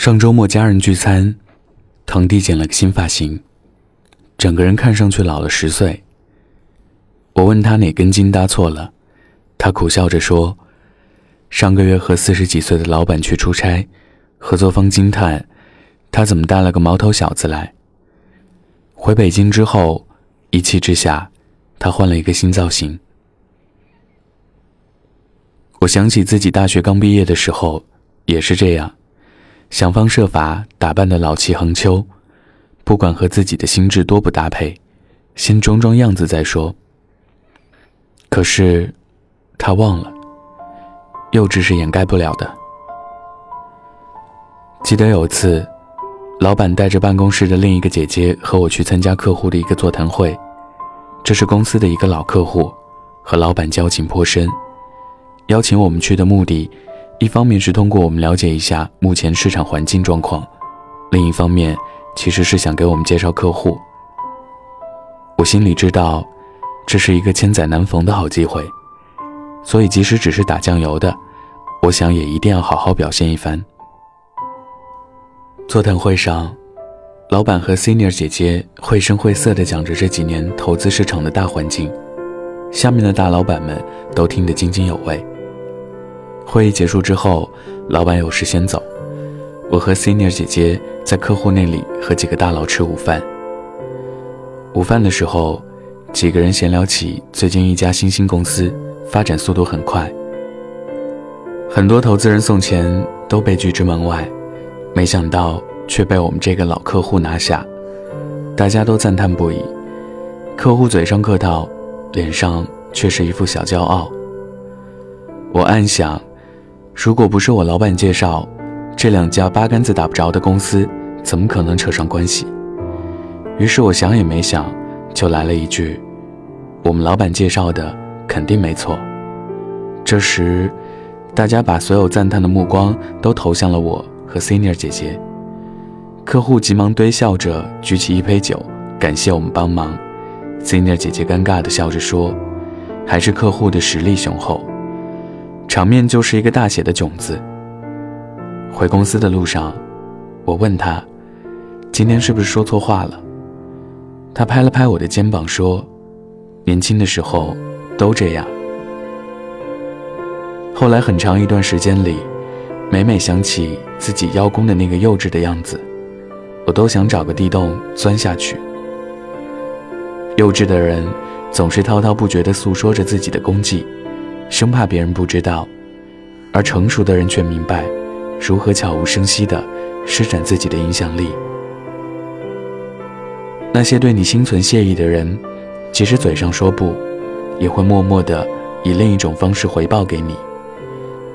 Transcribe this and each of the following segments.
上周末家人聚餐，堂弟剪了个新发型，整个人看上去老了十岁。我问他哪根筋搭错了，他苦笑着说：“上个月和四十几岁的老板去出差，合作方惊叹他怎么带了个毛头小子来。”回北京之后，一气之下，他换了一个新造型。我想起自己大学刚毕业的时候，也是这样。想方设法打扮的老气横秋，不管和自己的心智多不搭配，先装装样子再说。可是，他忘了，幼稚是掩盖不了的。记得有次，老板带着办公室的另一个姐姐和我去参加客户的一个座谈会，这是公司的一个老客户，和老板交情颇深，邀请我们去的目的。一方面是通过我们了解一下目前市场环境状况，另一方面其实是想给我们介绍客户。我心里知道，这是一个千载难逢的好机会，所以即使只是打酱油的，我想也一定要好好表现一番。座谈会上，老板和 Senior 姐姐绘声绘色地讲着这几年投资市场的大环境，下面的大老板们都听得津津有味。会议结束之后，老板有事先走，我和 Senior 姐姐在客户那里和几个大佬吃午饭。午饭的时候，几个人闲聊起最近一家新兴公司发展速度很快，很多投资人送钱都被拒之门外，没想到却被我们这个老客户拿下，大家都赞叹不已。客户嘴上客套，脸上却是一副小骄傲。我暗想。如果不是我老板介绍，这两家八竿子打不着的公司怎么可能扯上关系？于是我想也没想，就来了一句：“我们老板介绍的肯定没错。”这时，大家把所有赞叹的目光都投向了我和 Senior 姐姐。客户急忙堆笑着举起一杯酒，感谢我们帮忙。Senior 姐姐尴尬地笑着说：“还是客户的实力雄厚。”场面就是一个大写的囧字。回公司的路上，我问他：“今天是不是说错话了？”他拍了拍我的肩膀说：“年轻的时候都这样。”后来很长一段时间里，每每想起自己邀功的那个幼稚的样子，我都想找个地洞钻下去。幼稚的人总是滔滔不绝地诉说着自己的功绩。生怕别人不知道，而成熟的人却明白如何悄无声息地施展自己的影响力。那些对你心存谢意的人，即使嘴上说不，也会默默地以另一种方式回报给你；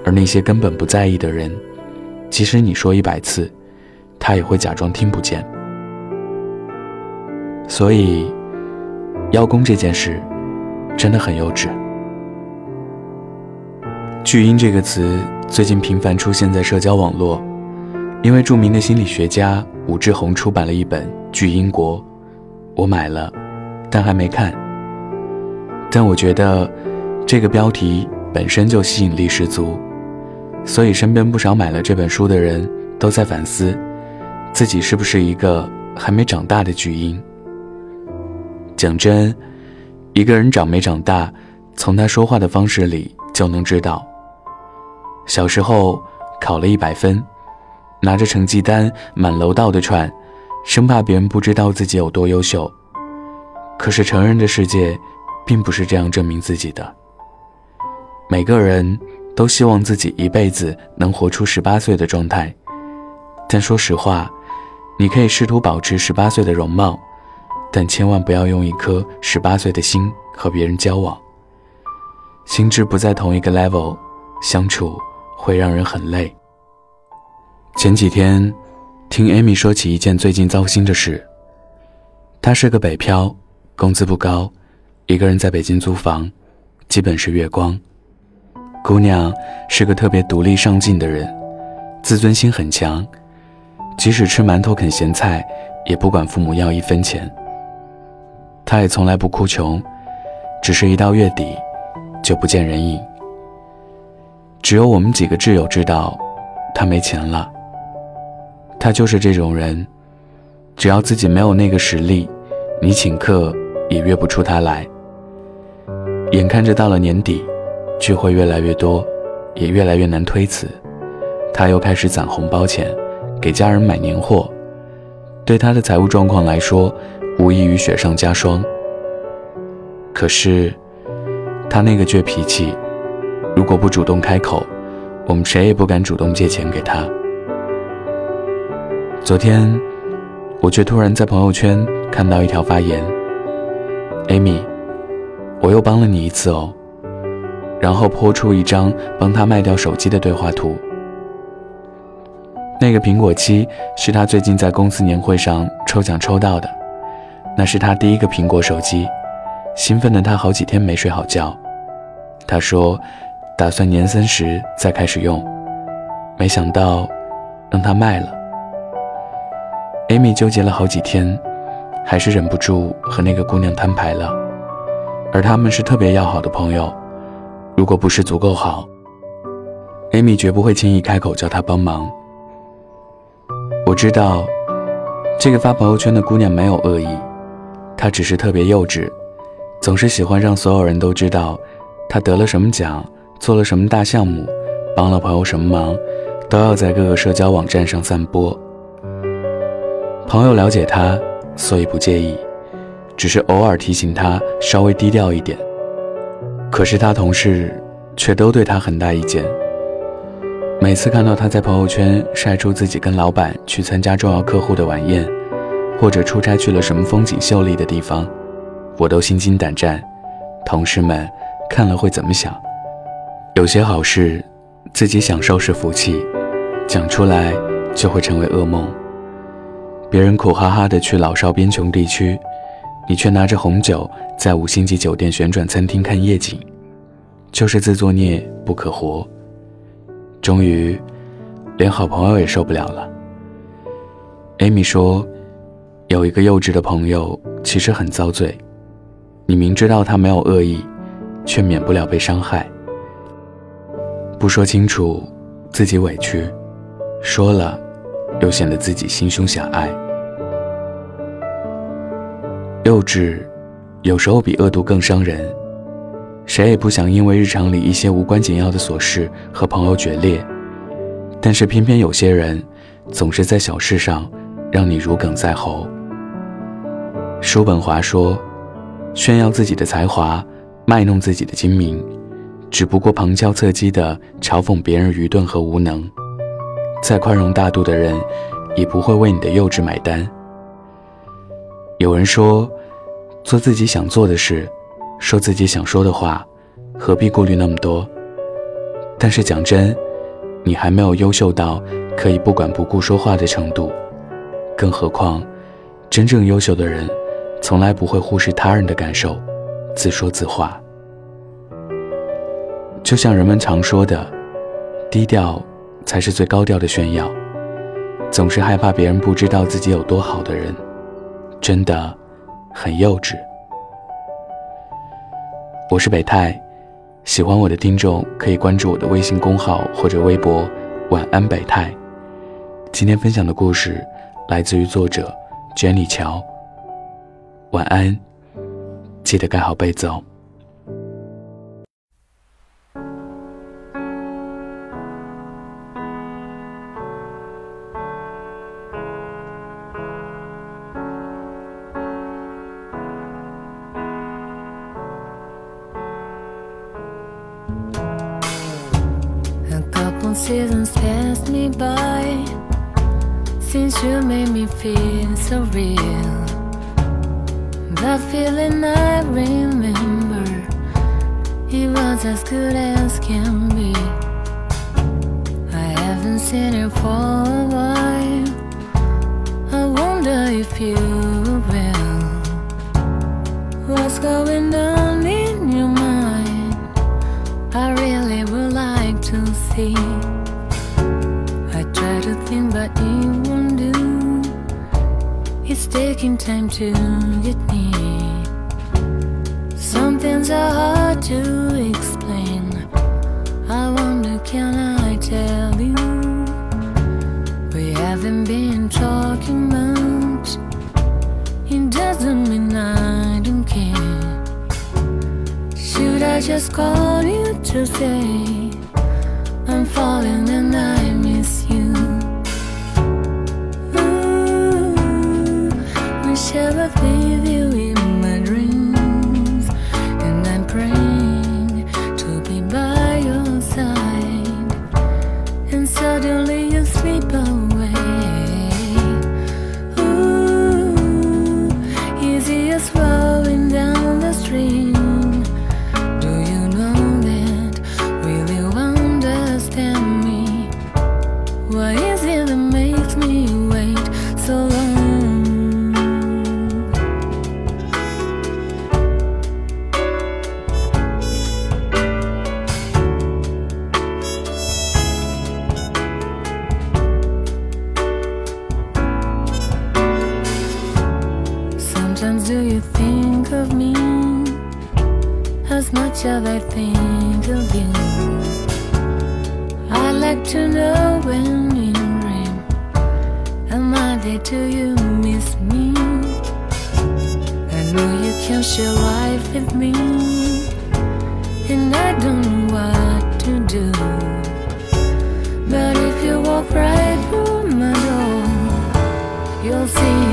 而那些根本不在意的人，即使你说一百次，他也会假装听不见。所以，邀功这件事，真的很幼稚。巨婴这个词最近频繁出现在社交网络，因为著名的心理学家武志红出版了一本《巨婴国》，我买了，但还没看。但我觉得这个标题本身就吸引力十足，所以身边不少买了这本书的人都在反思，自己是不是一个还没长大的巨婴。讲真，一个人长没长大，从他说话的方式里就能知道。小时候考了一百分，拿着成绩单满楼道的窜，生怕别人不知道自己有多优秀。可是成人的世界，并不是这样证明自己的。每个人都希望自己一辈子能活出十八岁的状态，但说实话，你可以试图保持十八岁的容貌，但千万不要用一颗十八岁的心和别人交往。心智不在同一个 level，相处。会让人很累。前几天，听 Amy 说起一件最近糟心的事。她是个北漂，工资不高，一个人在北京租房，基本是月光。姑娘是个特别独立上进的人，自尊心很强，即使吃馒头啃咸菜，也不管父母要一分钱。她也从来不哭穷，只是一到月底，就不见人影。只有我们几个挚友知道，他没钱了。他就是这种人，只要自己没有那个实力，你请客也约不出他来。眼看着到了年底，聚会越来越多，也越来越难推辞，他又开始攒红包钱，给家人买年货。对他的财务状况来说，无异于雪上加霜。可是，他那个倔脾气，如果不主动开口，我们谁也不敢主动借钱给他。昨天，我却突然在朋友圈看到一条发言：“Amy，我又帮了你一次哦。”然后泼出一张帮他卖掉手机的对话图。那个苹果七是他最近在公司年会上抽奖抽到的，那是他第一个苹果手机，兴奋的他好几天没睡好觉。他说，打算年三十再开始用，没想到让他卖了。Amy 纠结了好几天，还是忍不住和那个姑娘摊牌了，而他们是特别要好的朋友，如果不是足够好，Amy 绝不会轻易开口叫他帮忙。我知道，这个发朋友圈的姑娘没有恶意，她只是特别幼稚，总是喜欢让所有人都知道，她得了什么奖，做了什么大项目，帮了朋友什么忙，都要在各个社交网站上散播。朋友了解他，所以不介意，只是偶尔提醒他稍微低调一点。可是他同事却都对他很大意见。每次看到他在朋友圈晒出自己跟老板去参加重要客户的晚宴，或者出差去了什么风景秀丽的地方，我都心惊胆战。同事们看了会怎么想？有些好事，自己享受是福气，讲出来就会成为噩梦。别人苦哈哈的去老少边穷地区，你却拿着红酒在五星级酒店旋转餐厅看夜景，就是自作孽不可活。终于，连好朋友也受不了了。Amy 说：“有一个幼稚的朋友，其实很遭罪。你明知道他没有恶意，却免不了被伤害。不说清楚，自己委屈；说了，又显得自己心胸狭隘。幼稚，有时候比恶毒更伤人。”谁也不想因为日常里一些无关紧要的琐事和朋友决裂，但是偏偏有些人总是在小事上让你如鲠在喉。叔本华说：“炫耀自己的才华，卖弄自己的精明，只不过旁敲侧击地嘲讽别人愚钝和无能。再宽容大度的人，也不会为你的幼稚买单。”有人说：“做自己想做的事。”说自己想说的话，何必顾虑那么多？但是讲真，你还没有优秀到可以不管不顾说话的程度。更何况，真正优秀的人，从来不会忽视他人的感受，自说自话。就像人们常说的，低调才是最高调的炫耀。总是害怕别人不知道自己有多好的人，真的很幼稚。我是北泰，喜欢我的听众可以关注我的微信公号或者微博“晚安北泰”。今天分享的故事来自于作者 Jenny 乔。晚安，记得盖好被子哦。Seasons passed me by since you made me feel so real. That feeling I remember, it was as good as can be. I haven't seen you for a while. I wonder if you will. What's going on in your mind? I really would like to see taking time to get me. Some things are hard to explain. I wonder, can I tell you? We haven't been talking much. It doesn't mean I don't care. Should I just call you to say? share a thing as much as I think of you. I like to know when you ring. Am I there? Do you miss me? I know you can share life with me, and I don't know what to do. But if you walk right through my door, you'll see.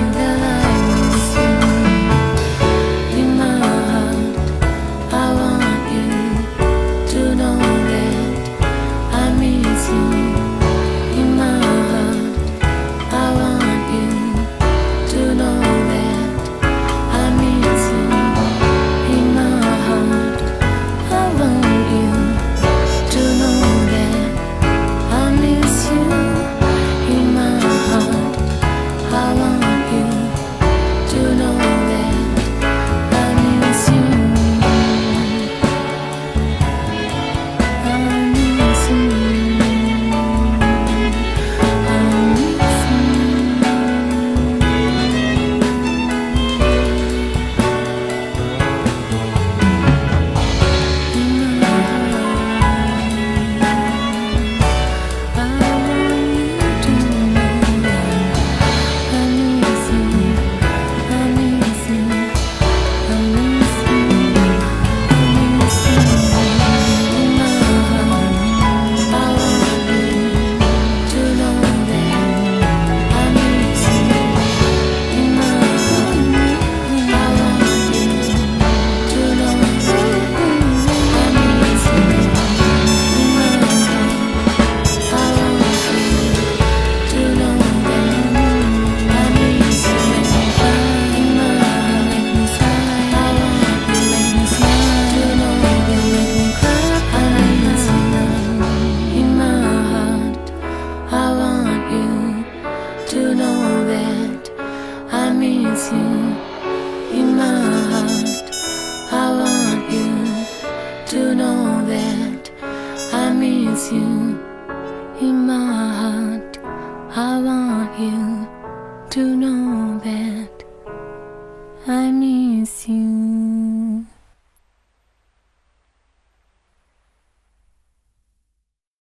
miss you in my heart. I want you to know that I miss you in my heart.